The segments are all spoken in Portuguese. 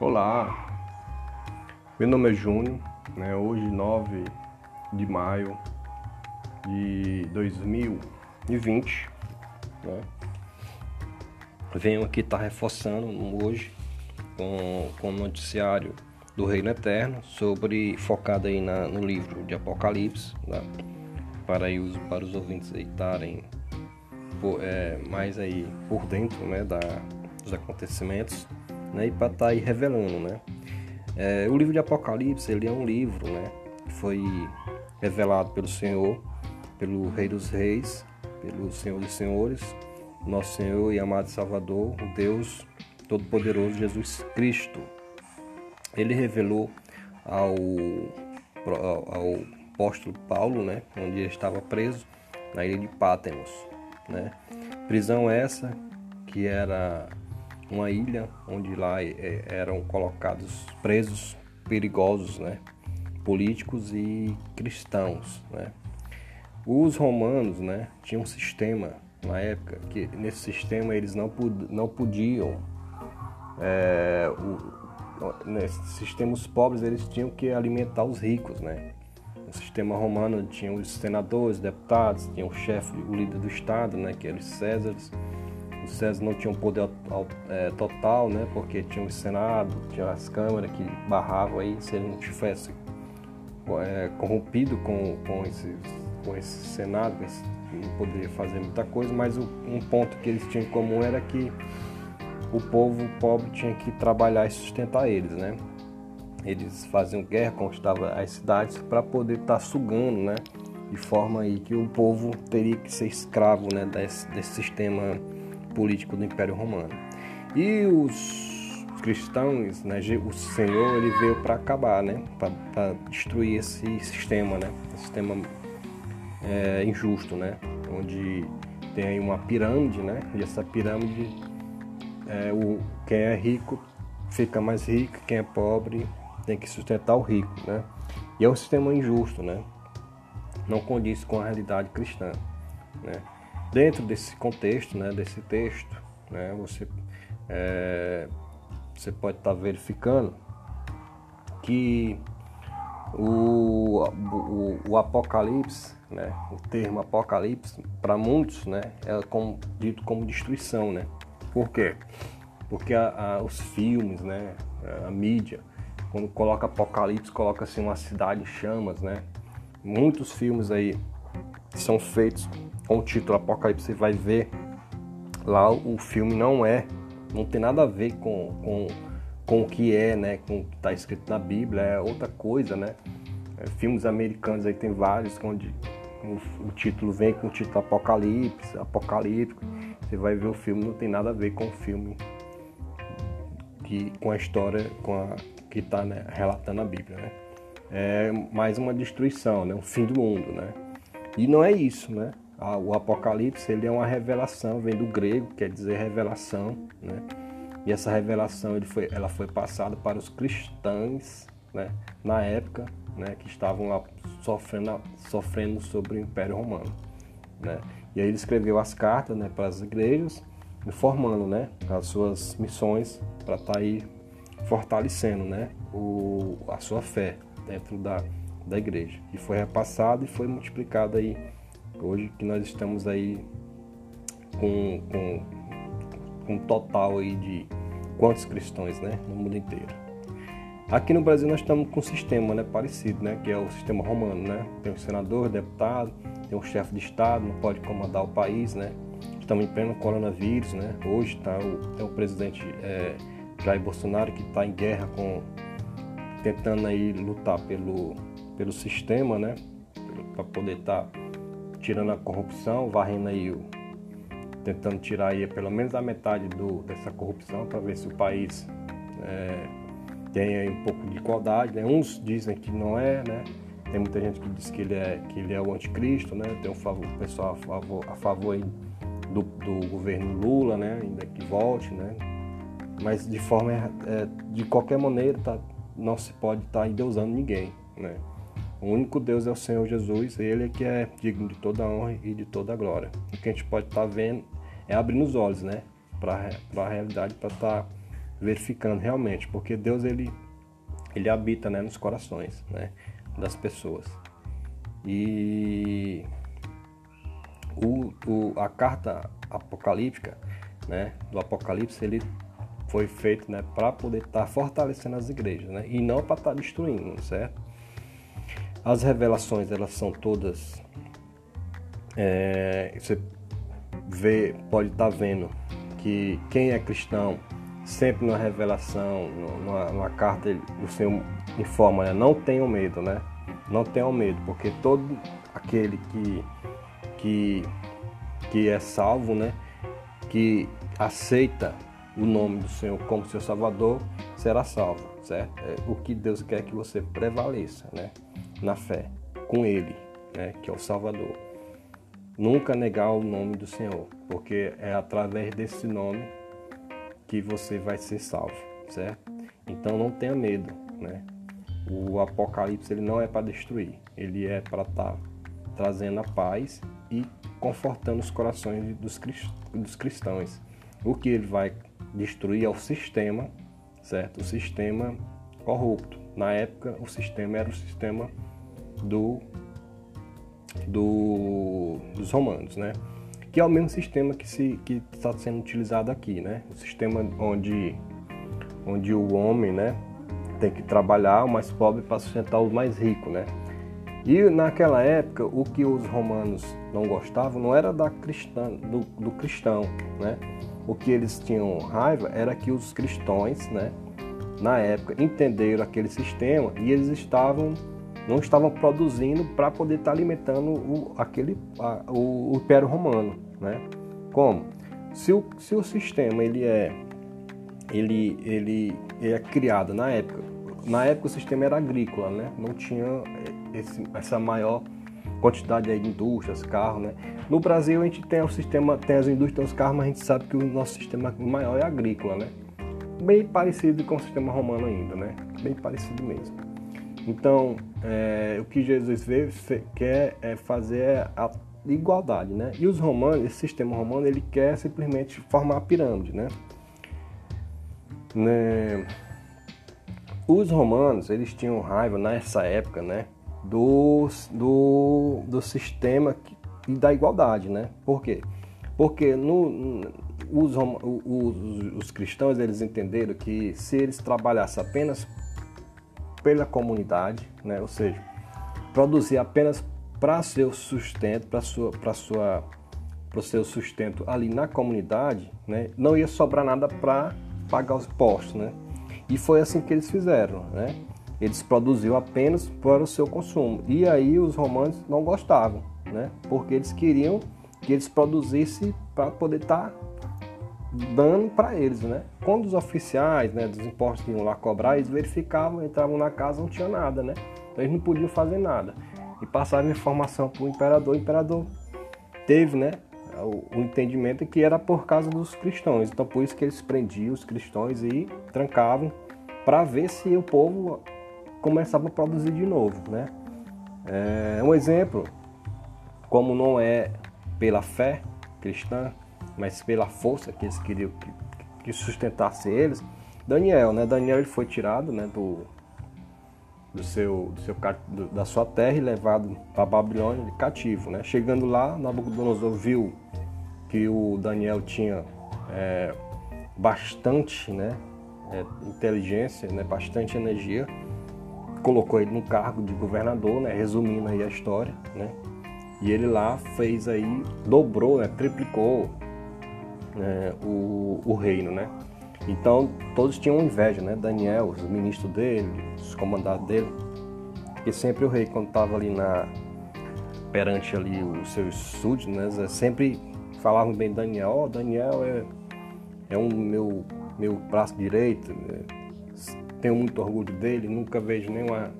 Olá, meu nome é Júnior, né? hoje 9 de maio de 2020. Né? Venho aqui estar tá reforçando hoje com, com o noticiário do Reino Eterno sobre focado aí na, no livro de Apocalipse, né? para, aí os, para os ouvintes aí estarem é, mais aí por dentro né, da, dos acontecimentos né, e para estar tá aí revelando, né? É, o livro de Apocalipse ele é um livro, né, que foi revelado pelo Senhor, pelo Rei dos Reis, pelo Senhor dos Senhores, nosso Senhor e amado Salvador, o Deus Todo-Poderoso Jesus Cristo. Ele revelou ao, ao apóstolo Paulo, né, onde ele estava preso na ilha de Pátimos, né? Prisão essa que era uma ilha onde lá é, eram colocados presos perigosos, né? políticos e cristãos. Né? Os romanos né, tinham um sistema na época que nesse sistema eles não, não podiam é, o, nesse sistema os pobres eles tinham que alimentar os ricos, né? No sistema romano tinha os senadores, deputados, tinha o chefe, o líder do estado, né? Que eram os Césares os Césares não tinham poder é, total, né? Porque tinha o Senado, tinha as câmaras que barravam aí se ele não tivesse é, corrompido com, com, esses, com esse Senado, esse, não poderia fazer muita coisa, mas o, um ponto que eles tinham em comum era que o povo pobre tinha que trabalhar e sustentar eles, né? Eles faziam guerra, conquistavam as cidades para poder estar tá sugando, né? De forma aí que o povo teria que ser escravo, né? Desse, desse sistema político do Império Romano. E os cristãos, né, o Senhor ele veio para acabar, né, para destruir esse sistema, né, esse sistema é, injusto, né, onde tem uma pirâmide, né, e essa pirâmide é, o quem é rico fica mais rico, quem é pobre tem que sustentar o rico, né, e é um sistema injusto, né, não condiz com a realidade cristã, né. Dentro desse contexto, né, desse texto, né, você, é, você pode estar tá verificando que o, o, o, Apocalipse, né, o termo Apocalipse, para muitos, né, é como, dito como destruição. Né? Por quê? Porque a, a, os filmes, né, a mídia, quando coloca Apocalipse, coloca assim uma cidade em chamas, né? Muitos filmes aí são feitos o título Apocalipse, você vai ver lá o filme não é, não tem nada a ver com, com, com o que é, né? Com o que está escrito na Bíblia, é outra coisa, né? É, filmes americanos aí tem vários onde o, o, título vem com o título Apocalipse, Apocalíptico. Você vai ver o filme, não tem nada a ver com o filme que, com a história com a, que está né, relatando a Bíblia, né? É mais uma destruição, né? O fim do mundo, né? E não é isso, né? O Apocalipse ele é uma revelação, vem do grego, quer dizer revelação, né? E essa revelação ele foi, ela foi passada para os cristãos, né? Na época, né? Que estavam lá sofrendo, sofrendo sobre o Império Romano, né? E aí ele escreveu as cartas, né? Para as igrejas, informando, né? As suas missões para estar tá aí fortalecendo, né? O, a sua fé dentro da da igreja. E foi repassado e foi multiplicado aí. Hoje que nós estamos aí com, com, com um total aí de quantos cristãos, né? No mundo inteiro. Aqui no Brasil nós estamos com um sistema né, parecido, né? Que é o sistema romano, né? Tem um senador, deputado, tem um chefe de Estado, não pode comandar o país, né? Estamos em pleno coronavírus, né? Hoje está o, é o presidente é, Jair Bolsonaro que está em guerra com tentando aí lutar pelo pelo sistema, né? Para poder estar tá tirando a corrupção, varrendo aí, o, tentando tirar aí pelo menos a metade do, dessa corrupção para ver se o país é, tem um pouco de igualdade. Né? Uns dizem que não é, né? Tem muita gente que diz que ele é, que ele é o anticristo, né? Tem um favor, pessoal a favor, a favor do, do governo Lula, né? Ainda que volte, né? Mas de forma, é, de qualquer maneira, tá, não se pode estar tá endeusando ninguém, né? O único Deus é o Senhor Jesus, Ele é que é digno de toda honra e de toda glória. O que a gente pode estar tá vendo é abrindo os olhos, né? Para a realidade, para estar tá verificando realmente, porque Deus ele ele habita, né, nos corações, né, das pessoas. E o, o, a carta apocalíptica, né, do Apocalipse, ele foi feito, né, para poder estar tá fortalecendo as igrejas, né, e não para estar tá destruindo, certo? As revelações, elas são todas, é, você vê, pode estar tá vendo que quem é cristão sempre na revelação, numa, numa carta, o Senhor informa, né? não tenham medo, né? Não tenham medo, porque todo aquele que, que, que é salvo, né? Que aceita o nome do Senhor como seu Salvador, será salvo, certo? É o que Deus quer que você prevaleça, né? Na fé, com Ele, né? Que é o Salvador. Nunca negar o nome do Senhor, porque é através desse nome que você vai ser salvo, certo? Então não tenha medo, né? O Apocalipse ele não é para destruir, ele é para estar tá trazendo a paz e confortando os corações dos, dos cristãos. O que ele vai destruir é o sistema, certo? O sistema corrupto. Na época, o sistema era o sistema do, do dos romanos, né? que é o mesmo sistema que se que está sendo utilizado aqui, né? O sistema onde onde o homem, né, tem que trabalhar o mais pobre para sustentar os mais ricos, né? E naquela época o que os romanos não gostavam não era da cristã, do, do cristão, né? O que eles tinham raiva era que os cristãos, né, na época entenderam aquele sistema e eles estavam não estavam produzindo para poder estar tá alimentando o, aquele, a, o, o Império Romano, né? Como? Se o, se o sistema ele é, ele, ele é criado na época, na época o sistema era agrícola, né? Não tinha esse, essa maior quantidade de indústrias, carros, né? No Brasil a gente tem o sistema, tem as indústrias, tem os carros, mas a gente sabe que o nosso sistema maior é agrícola, né? Bem parecido com o sistema romano ainda, né? Bem parecido mesmo. Então, é, o que Jesus veio, quer é fazer a igualdade, né? E os romanos, esse sistema romano, ele quer simplesmente formar a pirâmide, né? né? Os romanos, eles tinham raiva nessa época, né? Do, do, do sistema e da igualdade, né? Por quê? Porque no, os, os, os cristãos, eles entenderam que se eles trabalhassem apenas pela comunidade, né? ou seja, produzir apenas para seu sustento, para sua, para sua, para o seu sustento ali na comunidade, né? não ia sobrar nada para pagar os impostos, né? E foi assim que eles fizeram, né? Eles produziam apenas para o seu consumo. E aí os romanos não gostavam, né? Porque eles queriam que eles produzissem para poder estar tá dando para eles, né? Quando os oficiais, né, dos impostos iam lá cobrar, eles verificavam, entravam na casa, não tinha nada, né? Então eles não podiam fazer nada. E passaram informação para o imperador, o imperador teve, né, o, o entendimento que era por causa dos cristãos. Então por isso que eles prendiam os cristãos e trancavam para ver se o povo começava a produzir de novo, né? É um exemplo, como não é pela fé cristã, mas pela força que eles queriam que, que sustentasse eles. Daniel, né? Daniel ele foi tirado, né, do, do seu, do seu do, da sua terra e levado para Babilônia cativo, né? Chegando lá, Nabucodonosor viu que o Daniel tinha é, bastante, né, é, inteligência, né, bastante energia, colocou ele no cargo de governador, né, resumindo aí a história, né? E ele lá fez aí, dobrou, né, triplicou né, o, o reino, né? Então todos tinham inveja, né? Daniel, os ministros dele, os comandados dele, e sempre o rei quando estava ali na perante ali os seus súditos, né? Sempre falavam bem de Daniel. Ó, oh, Daniel é é um meu meu braço direito. Né? Tenho muito orgulho dele. Nunca vejo nenhuma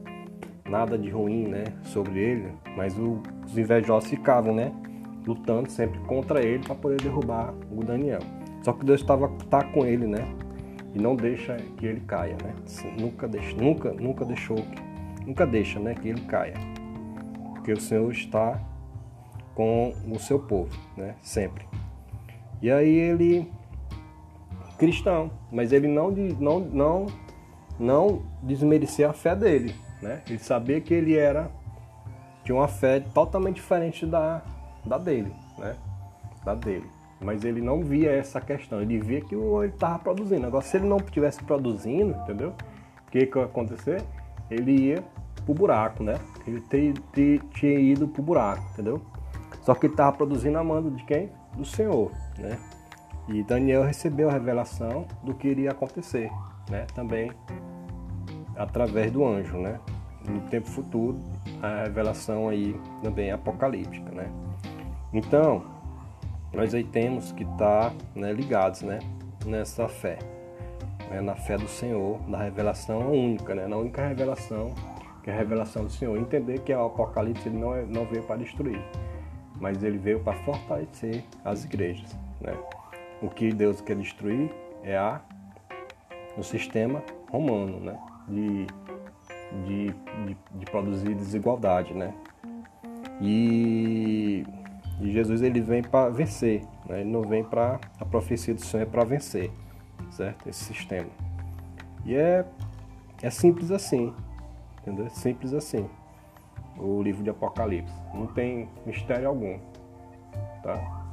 nada de ruim, né? Sobre ele. Mas os invejosos ficavam, né? Lutando sempre contra ele para poder derrubar o Daniel. Só que Deus estava tá com ele, né? E não deixa que ele caia, né? Nunca deixa, nunca, nunca deixou, nunca deixa, né, que ele caia. Porque o Senhor está com o seu povo, né? Sempre. E aí ele cristão, mas ele não, não, não, não desmerecia a fé dele, né? Ele sabia que ele era tinha uma fé totalmente diferente da, da dele, né? Da dele. Mas ele não via essa questão, ele via que ele estava produzindo. Agora, se ele não estivesse produzindo, entendeu? O que, que ia acontecer? Ele ia pro buraco, né? Ele te, te, tinha ido pro buraco, entendeu? Só que ele estava produzindo a mando de quem? Do Senhor, né? E Daniel recebeu a revelação do que iria acontecer, né? Também através do anjo, né? No tempo futuro, a revelação aí também apocalíptica, né? Então, nós aí temos que estar tá, né, ligados, né? Nessa fé, né, na fé do Senhor, na revelação única, né? Na única revelação que é a revelação do Senhor. Entender que o Apocalipse ele não, é, não veio para destruir, mas ele veio para fortalecer as igrejas, né? O que Deus quer destruir é a, o sistema romano, né? De, de, de, de produzir desigualdade, né? E, e, Jesus ele vem para vencer, né? ele não vem para a profecia do Senhor é para vencer, certo? Esse sistema. E é, é simples assim, entendeu? Simples assim. O livro de Apocalipse não tem mistério algum, tá?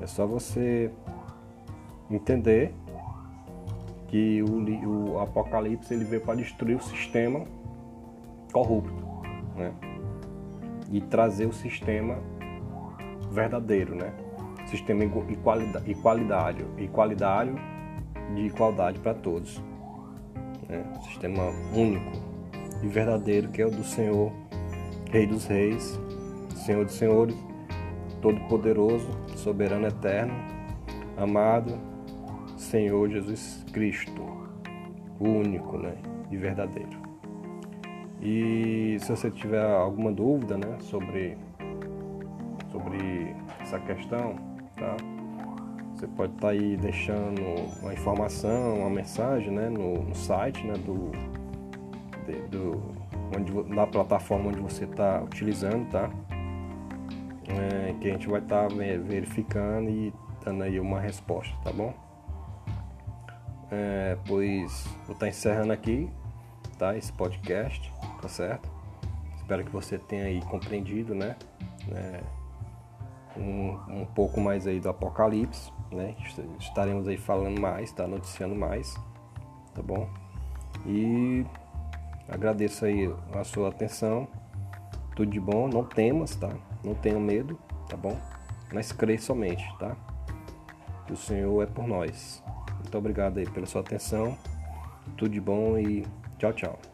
É só você entender que o, o Apocalipse ele veio para destruir o sistema corrupto, né? E trazer o sistema verdadeiro, né? Sistema igualdade, igualdade de igualdade para todos, né? Sistema único e verdadeiro que é o do Senhor, Rei dos Reis, Senhor dos Senhores, Todo-Poderoso, Soberano Eterno, amado Senhor Jesus Cristo, o único, né? E verdadeiro. E se você tiver alguma dúvida, né, sobre sobre essa questão, tá? Você pode estar tá aí deixando uma informação, uma mensagem, né, no, no site, né, do, de, do onde na plataforma onde você está utilizando, tá? É, que a gente vai estar tá verificando e dando aí uma resposta, tá bom? É, pois vou estar tá encerrando aqui, tá? Esse podcast, tá certo? Espero que você tenha aí compreendido, né? É, um, um pouco mais aí do Apocalipse, né? Estaremos aí falando mais, tá? Noticiando mais, tá bom? E agradeço aí a sua atenção. Tudo de bom, não temas, tá? Não tenha medo, tá bom? Mas crê somente, tá? Que o Senhor é por nós. Muito obrigado aí pela sua atenção. Tudo de bom e tchau, tchau.